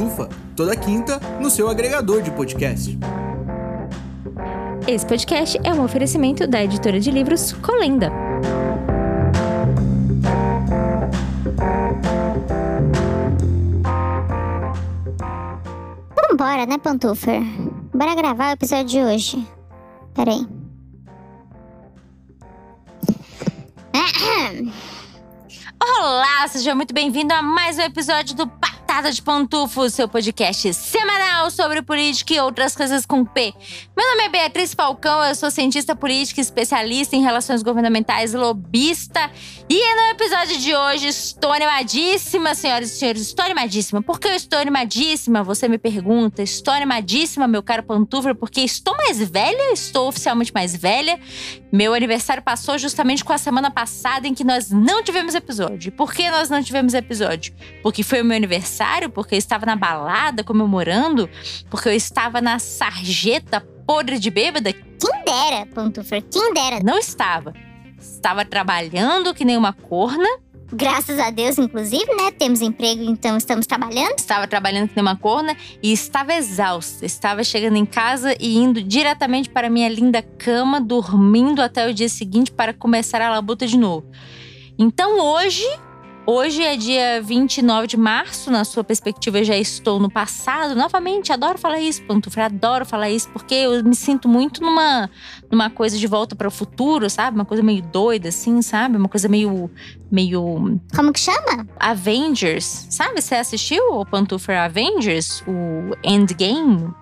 Pantufa, toda quinta no seu agregador de podcast. Esse podcast é um oferecimento da editora de livros Colenda. Vambora, né, Pantufer? Bora gravar o episódio de hoje. Peraí. Olá, seja muito bem-vindo a mais um episódio do De Pantufo, seu podcast semanal sobre política e outras coisas com P. Meu nome é Beatriz Falcão, eu sou cientista política, especialista em relações governamentais, lobista. E no episódio de hoje estou animadíssima, senhoras e senhores, estou animadíssima. Por que eu estou animadíssima? Você me pergunta. Estou animadíssima, meu caro Pantufo, porque estou mais velha, estou oficialmente mais velha. Meu aniversário passou justamente com a semana passada em que nós não tivemos episódio. Por que nós não tivemos episódio? Porque foi o meu aniversário, porque eu estava na balada comemorando, porque eu estava na sarjeta podre de bêbada? Quem dera, Pantufer, quem dera. Não estava. Estava trabalhando que nem uma corna. Graças a Deus, inclusive, né? Temos emprego, então estamos trabalhando. Estava trabalhando que nem uma corna e estava exausta. Estava chegando em casa e indo diretamente para minha linda cama, dormindo até o dia seguinte para começar a labuta de novo. Então hoje, hoje é dia 29 de março, na sua perspectiva eu já estou no passado. Novamente, adoro falar isso, Pantufra, adoro falar isso, porque eu me sinto muito numa, numa coisa de volta para o futuro, sabe? Uma coisa meio doida, assim, sabe? Uma coisa meio. meio. Como que chama? Avengers. Sabe? Você assistiu o Pantufra Avengers? O Endgame?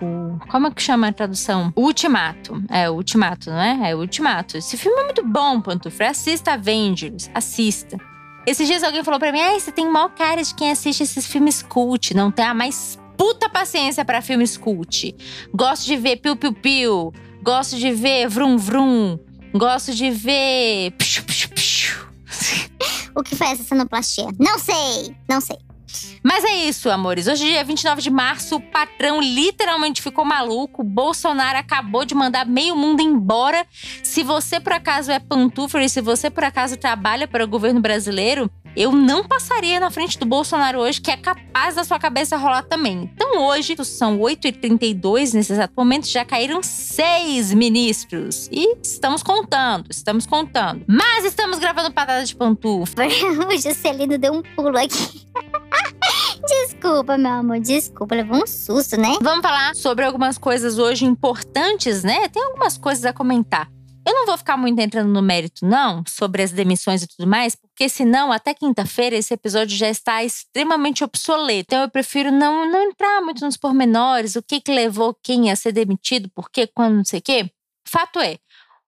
O, como é que chama a tradução? O Ultimato. É, o Ultimato, não é? É o Ultimato. Esse filme é muito bom, Pantufra. Assista Avengers. Assista. Esses dias alguém falou pra mim: ai, você tem maior cara de quem assiste esses filmes cult. Não tem a mais puta paciência pra filmes cult. Gosto de ver piu-piu-piu. Gosto de ver vrum-vrum. Gosto de ver. O que foi essa sonoplastia? Não sei, não sei. Mas é isso, amores. Hoje, dia 29 de março, o patrão literalmente ficou maluco. Bolsonaro acabou de mandar meio mundo embora. Se você, por acaso, é pantufer e se você, por acaso, trabalha para o governo brasileiro, eu não passaria na frente do Bolsonaro hoje, que é capaz da sua cabeça rolar também. Então, hoje, são 8h32 nesse exato momento, já caíram seis ministros. E estamos contando, estamos contando. Mas estamos gravando patada de pantufa. o Juscelino deu um pulo aqui. desculpa, meu amor, desculpa. Levou um susto, né? Vamos falar sobre algumas coisas hoje importantes, né? Tem algumas coisas a comentar. Eu não vou ficar muito entrando no mérito, não, sobre as demissões e tudo mais, porque senão, até quinta-feira, esse episódio já está extremamente obsoleto. Então, eu prefiro não, não entrar muito nos pormenores, o que, que levou quem a ser demitido, por quê, quando, não sei o quê. Fato é,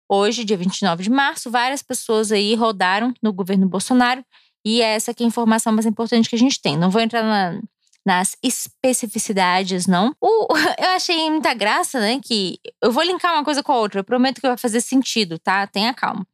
hoje, dia 29 de março, várias pessoas aí rodaram no governo Bolsonaro e é essa é a informação mais importante que a gente tem. Não vou entrar na, nas especificidades, não. O, eu achei muita graça, né? Que eu vou linkar uma coisa com a outra. Eu prometo que vai fazer sentido, tá? Tenha calma.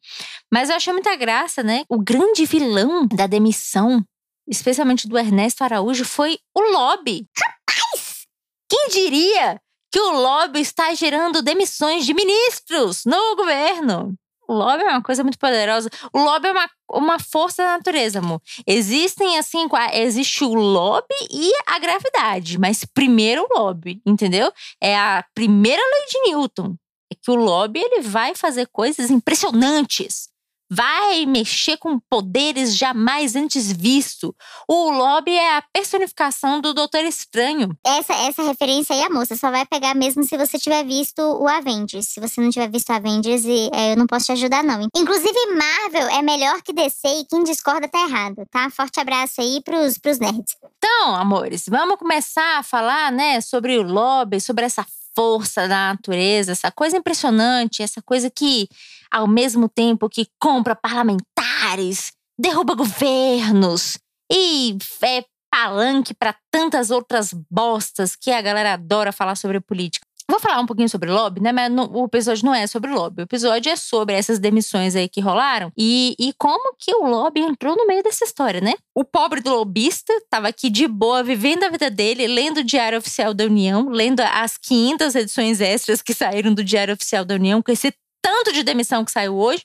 Mas eu achei muita graça, né? O grande vilão da demissão, especialmente do Ernesto Araújo, foi o lobby. Rapaz! Quem diria que o lobby está gerando demissões de ministros no governo? O lobby é uma coisa muito poderosa. O lobby é uma, uma força da natureza, amor. Existem, assim, existe o lobby e a gravidade. Mas primeiro o lobby, entendeu? É a primeira lei de Newton. É que o lobby, ele vai fazer coisas impressionantes. Vai mexer com poderes jamais antes visto. O lobby é a personificação do Doutor Estranho. Essa, essa referência aí, a moça, só vai pegar mesmo se você tiver visto o Avengers. Se você não tiver visto o Avengers, é, eu não posso te ajudar, não. Inclusive, Marvel é melhor que DC e quem discorda tá errado, tá? Forte abraço aí pros, pros nerds. Então, amores, vamos começar a falar, né, sobre o lobby, sobre essa força da natureza, essa coisa impressionante, essa coisa que, ao mesmo tempo que compra parlamentares, derruba governos e é palanque para tantas outras bostas que a galera adora falar sobre política. Vou falar um pouquinho sobre lobby, né? Mas o episódio não é sobre lobby. O episódio é sobre essas demissões aí que rolaram e, e como que o lobby entrou no meio dessa história, né? O pobre do lobista estava aqui de boa, vivendo a vida dele, lendo o Diário Oficial da União, lendo as 500 edições extras que saíram do Diário Oficial da União, com esse tanto de demissão que saiu hoje.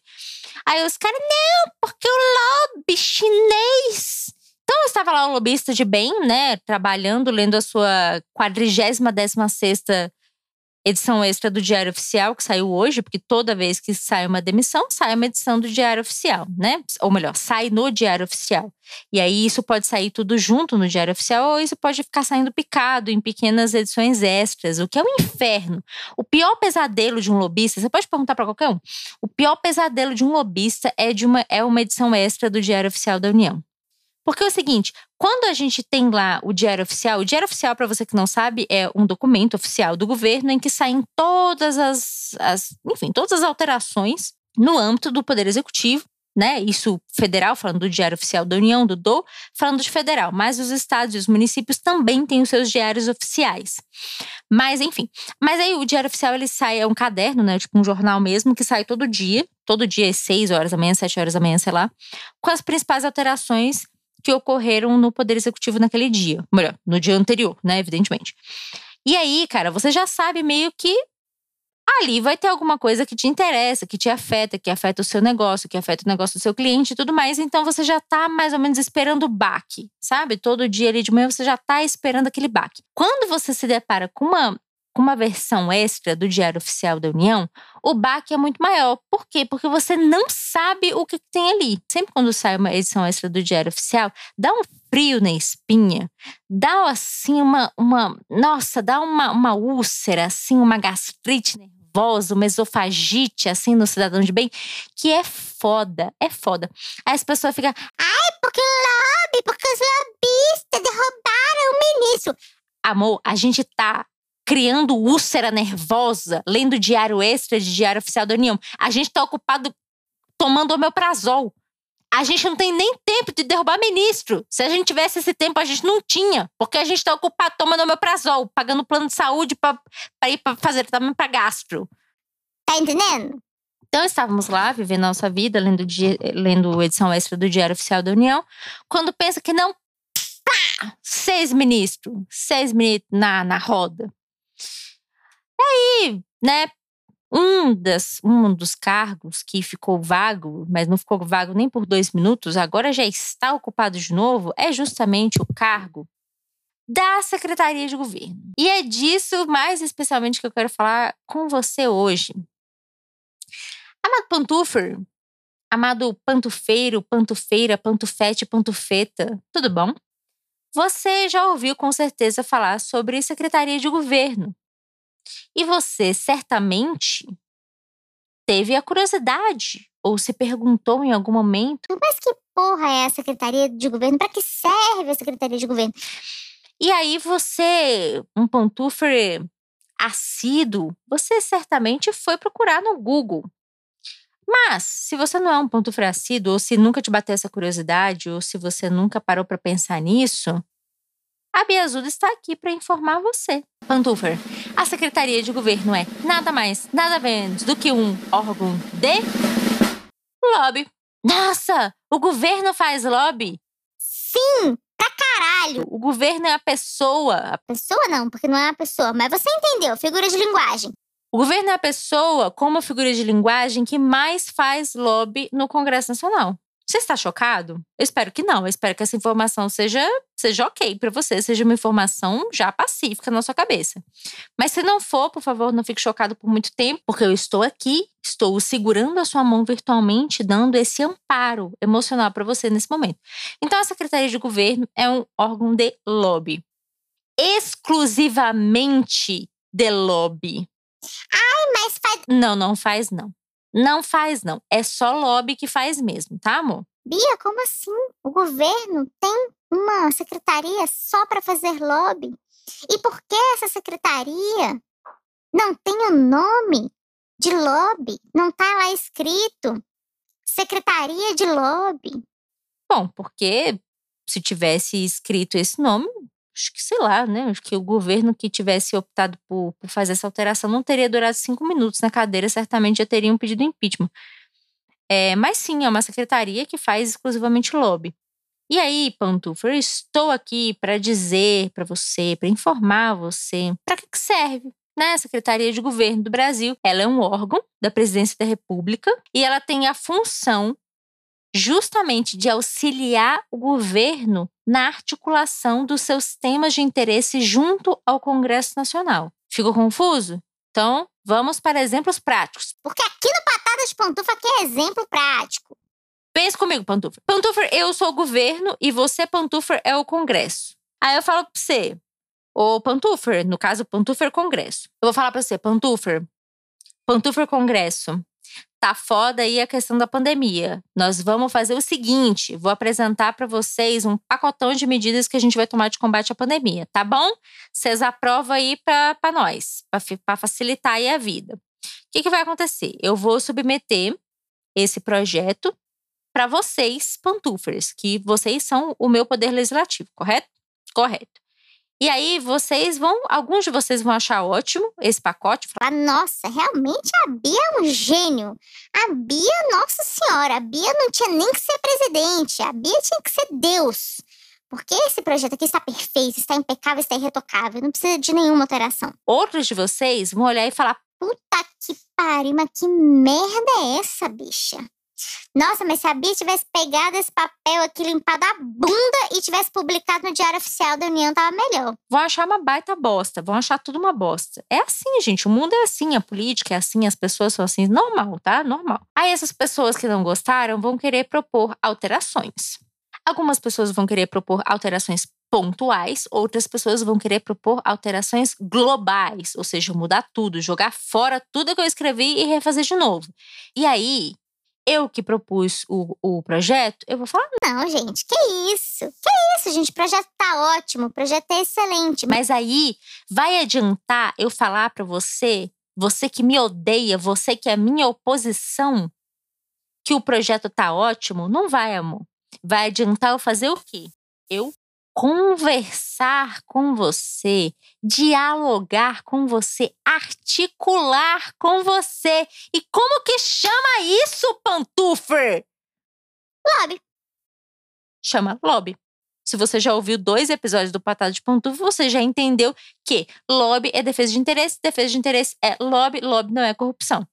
Aí os caras, não, porque o lobby chinês então estava lá o lobista de bem, né, trabalhando, lendo a sua quadrigésima décima sexta edição extra do Diário Oficial, que saiu hoje, porque toda vez que sai uma demissão, sai uma edição do Diário Oficial, né? Ou melhor, sai no Diário Oficial. E aí isso pode sair tudo junto no Diário Oficial, ou isso pode ficar saindo picado em pequenas edições extras, o que é um inferno. O pior pesadelo de um lobista, você pode perguntar para qualquer um, o pior pesadelo de um lobista é, de uma, é uma edição extra do Diário Oficial da União. Porque é o seguinte, quando a gente tem lá o Diário Oficial, o Diário Oficial, para você que não sabe, é um documento oficial do governo em que saem todas as, as, enfim, todas as alterações no âmbito do Poder Executivo, né? Isso federal, falando do Diário Oficial da União, do DO, falando de federal, mas os estados e os municípios também têm os seus diários oficiais. Mas, enfim. Mas aí o Diário Oficial ele sai, é um caderno, né? Tipo um jornal mesmo, que sai todo dia, todo dia às 6 horas da manhã, 7 horas da manhã, sei lá, com as principais alterações que ocorreram no Poder Executivo naquele dia. Melhor, no dia anterior, né? Evidentemente. E aí, cara, você já sabe meio que ali vai ter alguma coisa que te interessa, que te afeta, que afeta o seu negócio, que afeta o negócio do seu cliente e tudo mais. Então você já tá mais ou menos esperando o baque, sabe? Todo dia ali de manhã você já tá esperando aquele baque. Quando você se depara com uma com uma versão extra do Diário Oficial da União, o baque é muito maior. Por quê? Porque você não sabe o que tem ali. Sempre quando sai uma edição extra do Diário Oficial, dá um frio na espinha, dá assim uma. uma nossa, dá uma, uma úlcera, assim, uma gastrite nervosa, uma esofagite, assim, no cidadão de bem, que é foda, é foda. Aí as pessoas ficam, ai, porque lobby, porque os lobistas derrubaram o ministro. Amor, a gente tá criando úlcera nervosa, lendo diário extra de Diário Oficial da União. A gente está ocupado tomando omeprazol. A gente não tem nem tempo de derrubar ministro. Se a gente tivesse esse tempo, a gente não tinha. Porque a gente está ocupado tomando omeprazol, pagando plano de saúde para ir para fazer também para gastro. Tá entendendo? Então estávamos lá, vivendo a nossa vida, lendo, lendo edição extra do Diário Oficial da União. Quando pensa que não, pá, seis ministros, seis ministros na, na roda. Aí, né, um, das, um dos cargos que ficou vago, mas não ficou vago nem por dois minutos, agora já está ocupado de novo, é justamente o cargo da Secretaria de Governo. E é disso, mais especialmente, que eu quero falar com você hoje. Amado Pantufer, amado pantufeiro, pantufeira, pantufete, pantufeta, tudo bom? Você já ouviu com certeza falar sobre Secretaria de Governo. E você certamente teve a curiosidade ou se perguntou em algum momento: mas que porra é a Secretaria de Governo? Para que serve a Secretaria de Governo? E aí você, um pantufer assíduo, você certamente foi procurar no Google. Mas, se você não é um pantufer assíduo, ou se nunca te bateu essa curiosidade, ou se você nunca parou para pensar nisso, a Biazuda está aqui para informar você. Pantufer, a Secretaria de Governo é nada mais, nada menos do que um órgão de lobby. Nossa, o governo faz lobby? Sim, pra caralho. O governo é a pessoa. A pessoa não, porque não é a pessoa, mas você entendeu, figura de linguagem. O governo é a pessoa como figura de linguagem que mais faz lobby no Congresso Nacional. Você está chocado? Eu espero que não. Eu espero que essa informação seja, seja ok para você, seja uma informação já pacífica na sua cabeça. Mas se não for, por favor, não fique chocado por muito tempo, porque eu estou aqui, estou segurando a sua mão virtualmente, dando esse amparo emocional para você nesse momento. Então, a Secretaria de Governo é um órgão de lobby. Exclusivamente de lobby. Ai, mas faz. Não, não faz, não. Não faz, não. É só lobby que faz mesmo, tá, amor? Bia, como assim? O governo tem uma secretaria só para fazer lobby? E por que essa secretaria não tem o nome de lobby? Não tá lá escrito Secretaria de Lobby. Bom, porque se tivesse escrito esse nome, acho que sei lá, né? Acho que o governo que tivesse optado por, por fazer essa alteração não teria durado cinco minutos na cadeira, certamente já teriam pedido impeachment. É, mas sim, é uma secretaria que faz exclusivamente lobby. E aí, Pantufa, eu estou aqui para dizer para você, para informar você, para que, que serve né, a Secretaria de Governo do Brasil. Ela é um órgão da Presidência da República e ela tem a função justamente de auxiliar o governo na articulação dos seus temas de interesse junto ao Congresso Nacional. Ficou confuso? Então, vamos para exemplos práticos. Porque aqui no Patada de Pantufa aqui é exemplo prático. Pensa comigo, Pantufa. Pantufa, eu sou o governo e você, Pantufa, é o Congresso. Aí eu falo para você, ô Pantufer, no caso, Pantufer Congresso. Eu vou falar para você, Pantufer, Pantufer Congresso, tá foda aí a questão da pandemia. Nós vamos fazer o seguinte: vou apresentar para vocês um pacotão de medidas que a gente vai tomar de combate à pandemia, tá bom? Vocês aprovam aí para nós, para facilitar aí a vida. O que, que vai acontecer? Eu vou submeter esse projeto para vocês, pantufers, que vocês são o meu poder legislativo, correto? Correto. E aí vocês vão, alguns de vocês vão achar ótimo esse pacote. Falar, nossa, realmente a Bia é um gênio. A Bia, nossa senhora, a Bia não tinha nem que ser presidente. A Bia tinha que ser Deus. Porque esse projeto aqui está perfeito, está impecável, está irretocável, não precisa de nenhuma alteração. Outros de vocês vão olhar e falar: Puta que pariu, mas que merda é essa, bicha? Nossa, mas se a Bia tivesse pegado esse papel aqui, limpado a bunda e tivesse publicado no Diário Oficial da União, tava melhor. Vão achar uma baita bosta, vão achar tudo uma bosta. É assim, gente, o mundo é assim, a política é assim, as pessoas são assim, normal, tá? Normal. Aí essas pessoas que não gostaram vão querer propor alterações. Algumas pessoas vão querer propor alterações pontuais, outras pessoas vão querer propor alterações globais, ou seja, mudar tudo, jogar fora tudo que eu escrevi e refazer de novo. E aí, eu que propus o, o projeto, eu vou falar. Não, gente, que isso? Que isso, gente? O projeto tá ótimo, o projeto é excelente. Mas aí vai adiantar eu falar para você, você que me odeia, você que é minha oposição, que o projeto tá ótimo? Não vai, amor. Vai adiantar eu fazer o quê? Eu conversar com você, dialogar com você, articular com você. E como que chama isso, Pantufer? Lobby. Chama lobby. Se você já ouviu dois episódios do Patado de Pantufa, você já entendeu que lobby é defesa de interesse, defesa de interesse é lobby, lobby não é corrupção.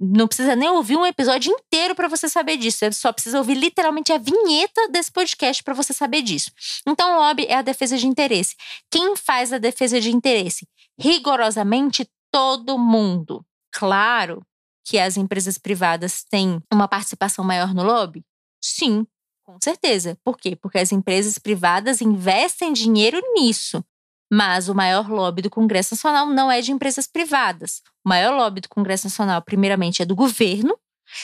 Não precisa nem ouvir um episódio inteiro para você saber disso. Você só precisa ouvir literalmente a vinheta desse podcast para você saber disso. Então, o lobby é a defesa de interesse. Quem faz a defesa de interesse? Rigorosamente todo mundo. Claro que as empresas privadas têm uma participação maior no lobby? Sim, com certeza. Por quê? Porque as empresas privadas investem dinheiro nisso. Mas o maior lobby do Congresso Nacional não é de empresas privadas. O maior lobby do Congresso Nacional, primeiramente, é do governo.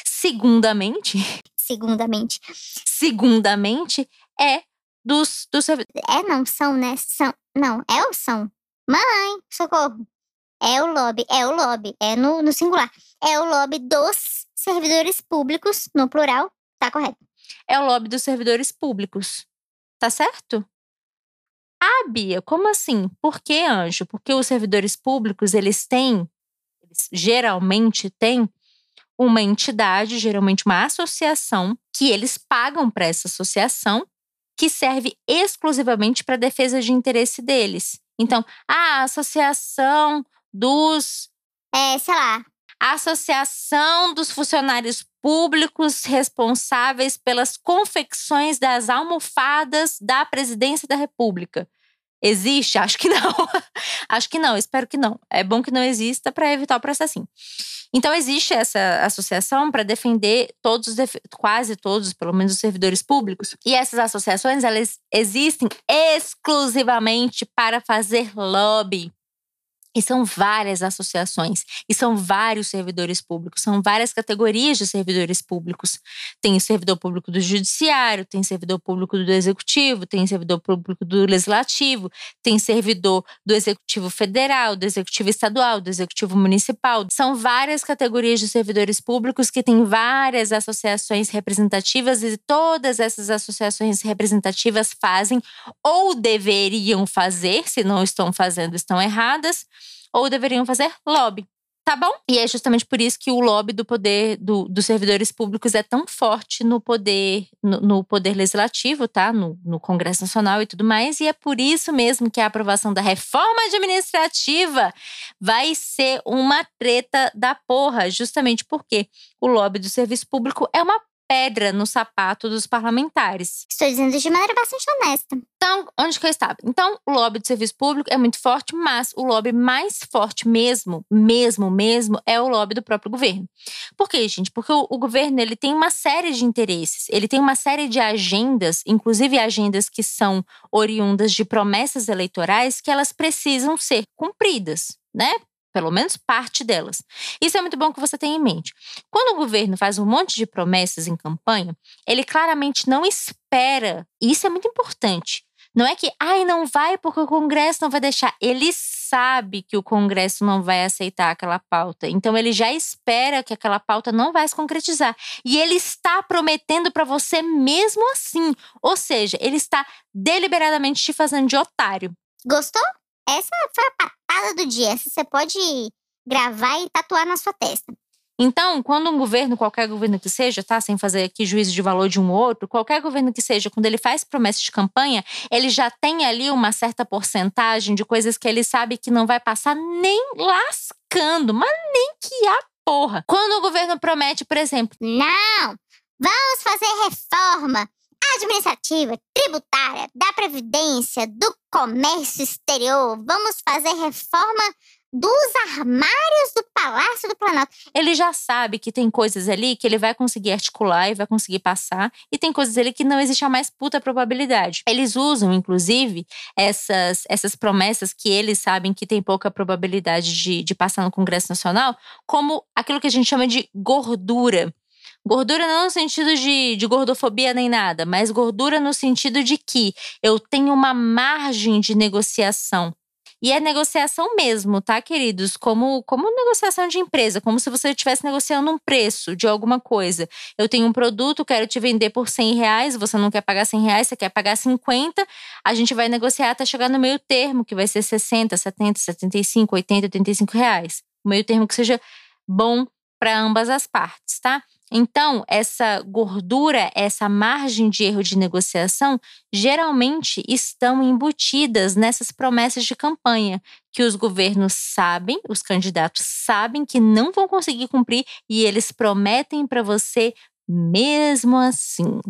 Segundamente. Segundamente. Segundamente, é dos, dos É, não, são, né? São. Não, é ou são? Mãe, socorro. É o lobby, é o lobby, é no, no singular. É o lobby dos servidores públicos, no plural, tá correto. É o lobby dos servidores públicos. Tá certo? Ah, Bia, como assim? Por que, Anjo? Porque os servidores públicos, eles têm, eles geralmente têm uma entidade, geralmente uma associação, que eles pagam para essa associação, que serve exclusivamente para defesa de interesse deles. Então, a associação dos. É, sei lá. A associação dos funcionários públicos responsáveis pelas confecções das almofadas da presidência da República. Existe? Acho que não. Acho que não, espero que não. É bom que não exista para evitar o processinho. Então, existe essa associação para defender todos, quase todos, pelo menos os servidores públicos. E essas associações, elas existem exclusivamente para fazer lobby. E são várias associações, e são vários servidores públicos, são várias categorias de servidores públicos. Tem o servidor público do judiciário, tem servidor público do executivo, tem servidor público do legislativo, tem servidor do executivo federal, do executivo estadual, do executivo municipal. São várias categorias de servidores públicos que têm várias associações representativas e todas essas associações representativas fazem ou deveriam fazer, se não estão fazendo, estão erradas ou deveriam fazer lobby. Tá bom? E é justamente por isso que o lobby do poder do, dos servidores públicos é tão forte no poder no, no poder legislativo, tá? No, no, Congresso Nacional e tudo mais. E é por isso mesmo que a aprovação da reforma administrativa vai ser uma treta da porra, justamente porque o lobby do serviço público é uma pedra no sapato dos parlamentares. Estou dizendo de maneira bastante honesta. Então, onde que eu estava? Então, o lobby do serviço público é muito forte, mas o lobby mais forte mesmo, mesmo, mesmo, é o lobby do próprio governo. Por quê, gente? Porque o, o governo ele tem uma série de interesses, ele tem uma série de agendas, inclusive agendas que são oriundas de promessas eleitorais que elas precisam ser cumpridas, né? Pelo menos parte delas. Isso é muito bom que você tenha em mente. Quando o governo faz um monte de promessas em campanha, ele claramente não espera, e isso é muito importante. Não é que, ai, não vai porque o Congresso não vai deixar. Ele sabe que o Congresso não vai aceitar aquela pauta. Então, ele já espera que aquela pauta não vai se concretizar. E ele está prometendo para você mesmo assim. Ou seja, ele está deliberadamente te fazendo de otário. Gostou? Essa foi a patada do dia. Essa você pode gravar e tatuar na sua testa. Então, quando um governo, qualquer governo que seja, tá? Sem fazer aqui juízo de valor de um ou outro, qualquer governo que seja, quando ele faz promessa de campanha, ele já tem ali uma certa porcentagem de coisas que ele sabe que não vai passar nem lascando, mas nem que a porra. Quando o governo promete, por exemplo, não, vamos fazer reforma administrativa, tributária, da previdência, do comércio exterior. Vamos fazer reforma dos armários do Palácio do Planalto. Ele já sabe que tem coisas ali que ele vai conseguir articular e vai conseguir passar, e tem coisas ali que não existe a mais puta probabilidade. Eles usam, inclusive, essas, essas promessas que eles sabem que tem pouca probabilidade de, de passar no Congresso Nacional, como aquilo que a gente chama de gordura. Gordura não no sentido de, de gordofobia nem nada, mas gordura no sentido de que eu tenho uma margem de negociação. E é negociação mesmo, tá, queridos? Como, como negociação de empresa, como se você estivesse negociando um preço de alguma coisa. Eu tenho um produto, quero te vender por 100 reais, você não quer pagar 100 reais, você quer pagar 50, a gente vai negociar até chegar no meio termo, que vai ser 60, 70, 75, 80, 85 reais. O meio termo que seja bom para ambas as partes, tá? Então, essa gordura, essa margem de erro de negociação, geralmente estão embutidas nessas promessas de campanha, que os governos sabem, os candidatos sabem que não vão conseguir cumprir e eles prometem para você mesmo assim.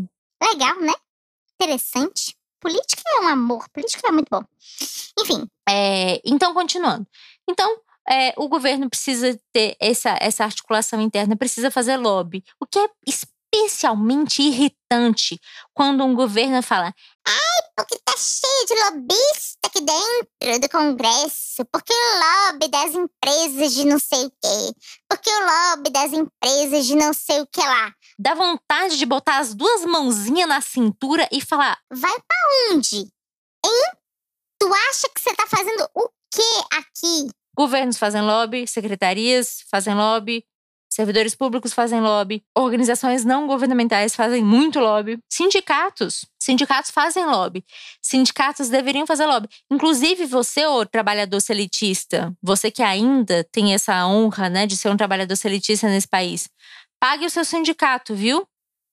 Legal, né? Interessante. Política é um amor, política é muito bom. Enfim. É, então, continuando. Então, é, o governo precisa ter essa, essa articulação interna, precisa fazer lobby. O que é especialmente irritante quando um governo fala: Ai, porque tá cheio de lobista aqui dentro do Congresso, porque o lobby das empresas de não sei o quê, porque o lobby das empresas de não sei o que lá. Dá vontade de botar as duas mãozinhas na cintura e falar: Vai pra onde? Hein? Tu acha que você tá fazendo o quê aqui? Governos fazem lobby, secretarias fazem lobby, servidores públicos fazem lobby, organizações não governamentais fazem muito lobby, sindicatos, sindicatos fazem lobby, sindicatos deveriam fazer lobby. Inclusive você, o trabalhador selitista, você que ainda tem essa honra, né, de ser um trabalhador selitista nesse país, pague o seu sindicato, viu?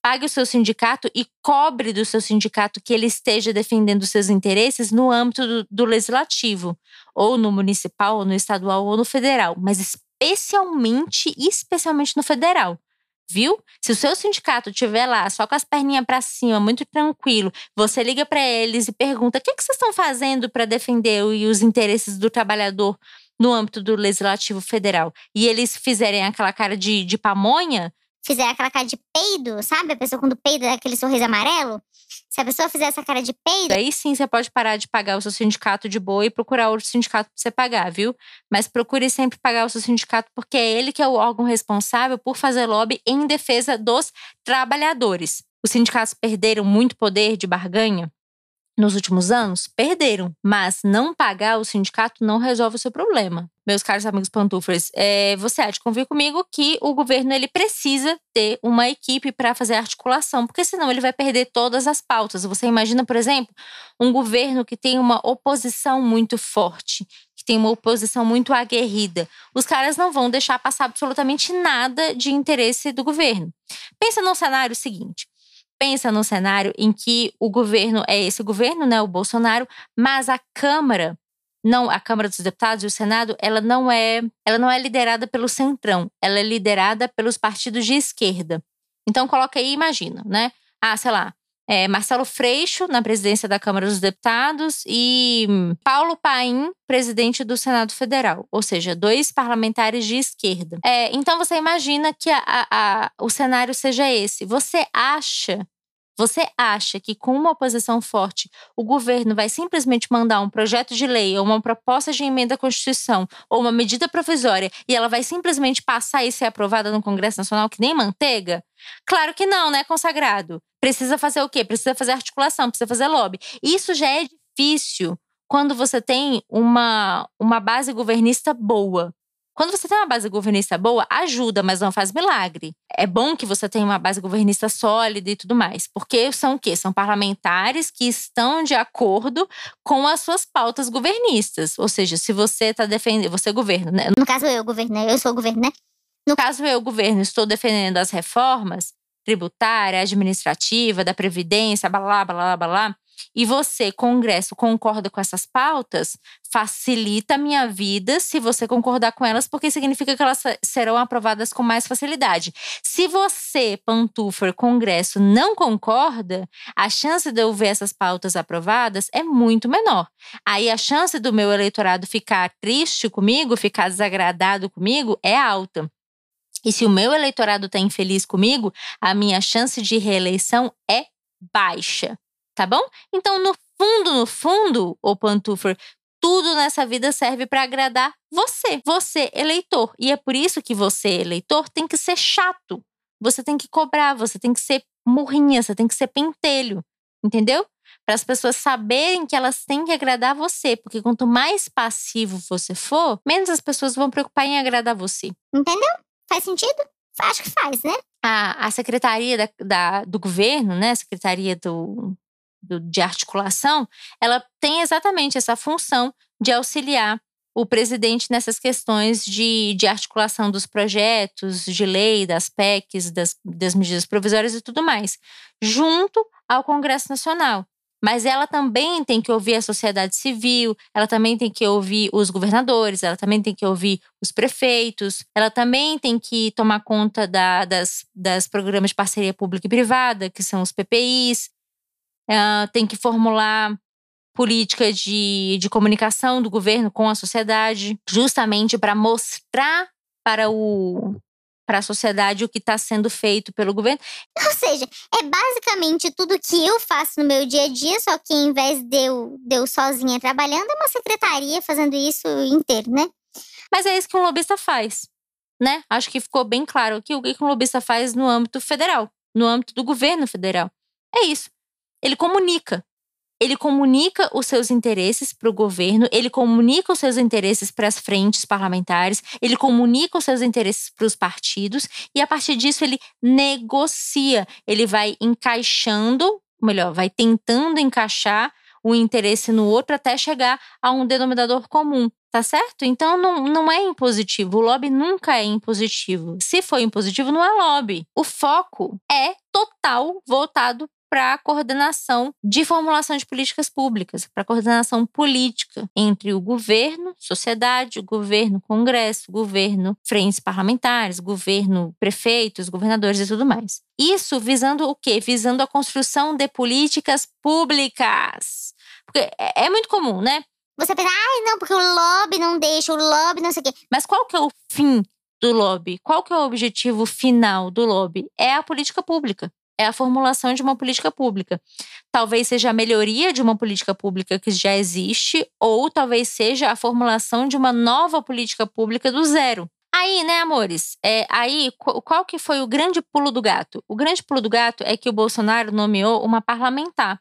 Pague o seu sindicato e cobre do seu sindicato que ele esteja defendendo seus interesses no âmbito do, do legislativo, ou no municipal, ou no estadual, ou no federal, mas especialmente, especialmente no federal. Viu? Se o seu sindicato estiver lá só com as perninhas para cima, muito tranquilo, você liga para eles e pergunta: o que, que vocês estão fazendo para defender os interesses do trabalhador no âmbito do legislativo federal? E eles fizerem aquela cara de, de pamonha, fizer aquela cara de peido, sabe? A pessoa quando peida aquele sorriso amarelo. Se a pessoa fizer essa cara de peido. Aí sim você pode parar de pagar o seu sindicato de boa e procurar outro sindicato pra você pagar, viu? Mas procure sempre pagar o seu sindicato, porque é ele que é o órgão responsável por fazer lobby em defesa dos trabalhadores. Os sindicatos perderam muito poder de barganha nos últimos anos? Perderam, mas não pagar o sindicato não resolve o seu problema. Meus caros amigos pantufas, é, você há de convir comigo que o governo ele precisa ter uma equipe para fazer articulação, porque senão ele vai perder todas as pautas. Você imagina, por exemplo, um governo que tem uma oposição muito forte, que tem uma oposição muito aguerrida. Os caras não vão deixar passar absolutamente nada de interesse do governo. Pensa num cenário seguinte: pensa no cenário em que o governo é esse governo, né, o Bolsonaro, mas a Câmara não, a Câmara dos Deputados e o Senado, ela não é, ela não é liderada pelo centrão, ela é liderada pelos partidos de esquerda. Então coloca aí, imagina, né? Ah, sei lá, é Marcelo Freixo na presidência da Câmara dos Deputados e Paulo Paim, presidente do Senado Federal, ou seja, dois parlamentares de esquerda. É, então você imagina que a, a, a, o cenário seja esse. Você acha você acha que com uma oposição forte, o governo vai simplesmente mandar um projeto de lei ou uma proposta de emenda à Constituição ou uma medida provisória e ela vai simplesmente passar e ser aprovada no Congresso Nacional que nem manteiga? Claro que não, né, consagrado? Precisa fazer o quê? Precisa fazer articulação, precisa fazer lobby. Isso já é difícil quando você tem uma, uma base governista boa. Quando você tem uma base governista boa, ajuda, mas não faz milagre. É bom que você tenha uma base governista sólida e tudo mais. Porque são o quê? São parlamentares que estão de acordo com as suas pautas governistas. Ou seja, se você está defendendo. Você é governo, né? No caso, eu governo, né? Eu sou o governo, né? No caso, eu, governo, estou defendendo as reformas tributária, administrativa, da Previdência, blá, blá, blá, blá, blá e você, Congresso, concorda com essas pautas, facilita a minha vida se você concordar com elas, porque significa que elas serão aprovadas com mais facilidade. Se você, Pantufer, Congresso, não concorda, a chance de eu ver essas pautas aprovadas é muito menor. Aí a chance do meu eleitorado ficar triste comigo, ficar desagradado comigo, é alta. E se o meu eleitorado está infeliz comigo, a minha chance de reeleição é baixa tá bom? Então, no fundo, no fundo, o pantufer, tudo nessa vida serve para agradar você, você eleitor. E é por isso que você eleitor tem que ser chato. Você tem que cobrar, você tem que ser murrinha, você tem que ser pentelho, entendeu? Para as pessoas saberem que elas têm que agradar você, porque quanto mais passivo você for, menos as pessoas vão preocupar em agradar você. Entendeu? Faz sentido? Acho que faz, né? A, a secretaria da, da, do governo, né? A secretaria do, de articulação, ela tem exatamente essa função de auxiliar o presidente nessas questões de, de articulação dos projetos de lei, das PECs, das, das medidas provisórias e tudo mais, junto ao Congresso Nacional. Mas ela também tem que ouvir a sociedade civil, ela também tem que ouvir os governadores, ela também tem que ouvir os prefeitos, ela também tem que tomar conta da, das, das programas de parceria pública e privada, que são os PPIs, uh, tem que formular política de, de comunicação do governo com a sociedade, justamente para mostrar para o para a sociedade o que está sendo feito pelo governo. Ou seja, é basicamente tudo que eu faço no meu dia a dia, só que em vez de eu, de eu sozinha trabalhando, é uma secretaria fazendo isso inteiro, né? Mas é isso que um lobista faz, né? Acho que ficou bem claro aqui o que um lobista faz no âmbito federal, no âmbito do governo federal. É isso ele comunica. Ele comunica os seus interesses para o governo, ele comunica os seus interesses para as frentes parlamentares, ele comunica os seus interesses para os partidos e a partir disso ele negocia, ele vai encaixando, melhor, vai tentando encaixar o interesse no outro até chegar a um denominador comum. Tá certo? Então não, não é impositivo. O lobby nunca é impositivo. Se for impositivo, não é lobby. O foco é total voltado para a coordenação de formulação de políticas públicas, para a coordenação política entre o governo, sociedade, o governo, congresso, governo, frentes parlamentares, governo, prefeitos, governadores e tudo mais. Isso visando o quê? Visando a construção de políticas públicas. Porque é, é muito comum, né? Você pensa, ai, não, porque o lobby não deixa, o lobby não sei o quê. Mas qual que é o fim do lobby? Qual que é o objetivo final do lobby? É a política pública. É a formulação de uma política pública. Talvez seja a melhoria de uma política pública que já existe, ou talvez seja a formulação de uma nova política pública do zero. Aí, né, amores? É, aí, qual que foi o grande pulo do gato? O grande pulo do gato é que o Bolsonaro nomeou uma parlamentar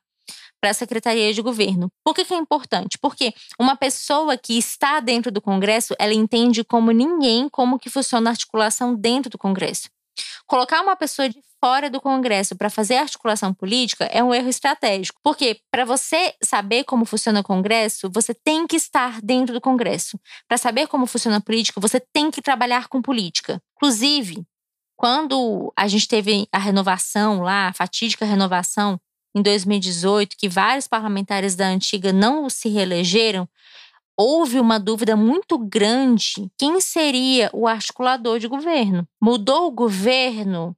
para a Secretaria de Governo. Por que, que é importante? Porque uma pessoa que está dentro do Congresso, ela entende como ninguém como que funciona a articulação dentro do Congresso. Colocar uma pessoa de fora do Congresso para fazer articulação política é um erro estratégico. Porque para você saber como funciona o Congresso, você tem que estar dentro do Congresso. Para saber como funciona a política, você tem que trabalhar com política. Inclusive, quando a gente teve a renovação lá, a fatídica renovação em 2018, que vários parlamentares da antiga não se reelegeram, houve uma dúvida muito grande quem seria o articulador de governo. Mudou o governo,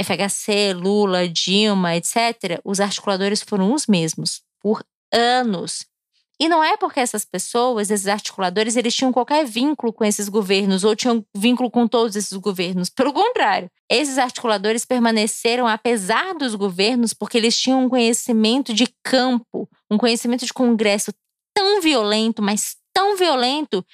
FHC, Lula, Dilma, etc. Os articuladores foram os mesmos por anos. E não é porque essas pessoas, esses articuladores, eles tinham qualquer vínculo com esses governos ou tinham vínculo com todos esses governos. Pelo contrário, esses articuladores permaneceram apesar dos governos porque eles tinham um conhecimento de campo, um conhecimento de congresso violento, mas tão violento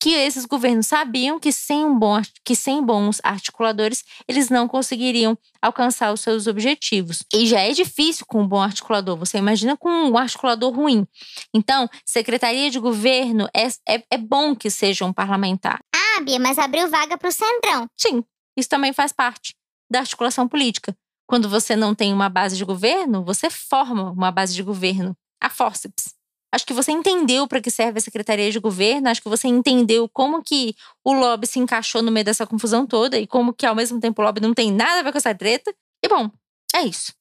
que esses governos sabiam que sem, um bom, que sem bons articuladores eles não conseguiriam alcançar os seus objetivos. E já é difícil com um bom articulador, você imagina com um articulador ruim. Então, secretaria de governo é, é, é bom que seja um parlamentar. Ah, Bia, mas abriu vaga para o Centrão. Sim, isso também faz parte da articulação política. Quando você não tem uma base de governo, você forma uma base de governo, a forceps. Acho que você entendeu para que serve a Secretaria de Governo, acho que você entendeu como que o lobby se encaixou no meio dessa confusão toda e como que ao mesmo tempo o lobby não tem nada a ver com essa treta. E bom, é isso.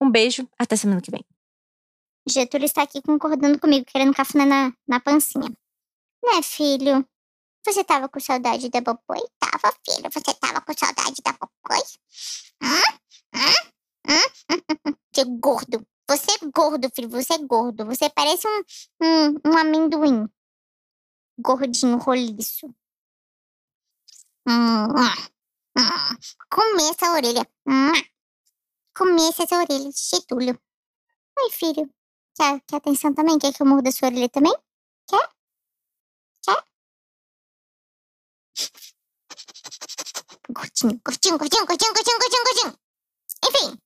Um beijo, até semana que vem. Getúlio está aqui concordando comigo, querendo cafuné na, na pancinha. Né, filho? Você tava com saudade da Boboi? Tava, filho. Você tava com saudade da Boboi? Hum? Hum? Hum? Seu gordo. Você é gordo, filho. Você é gordo. Você parece um, um, um amendoim. Gordinho, roliço. Hum, hum, Comer essa orelha. Hum, comer essa orelha de Getúlio. Oi, filho. Quer, quer atenção também? Quer que eu morda sua orelha também? Quer? Quer? Gordinho, gordinho, gordinho, gordinho, gordinho, gordinho, gordinho. Enfim,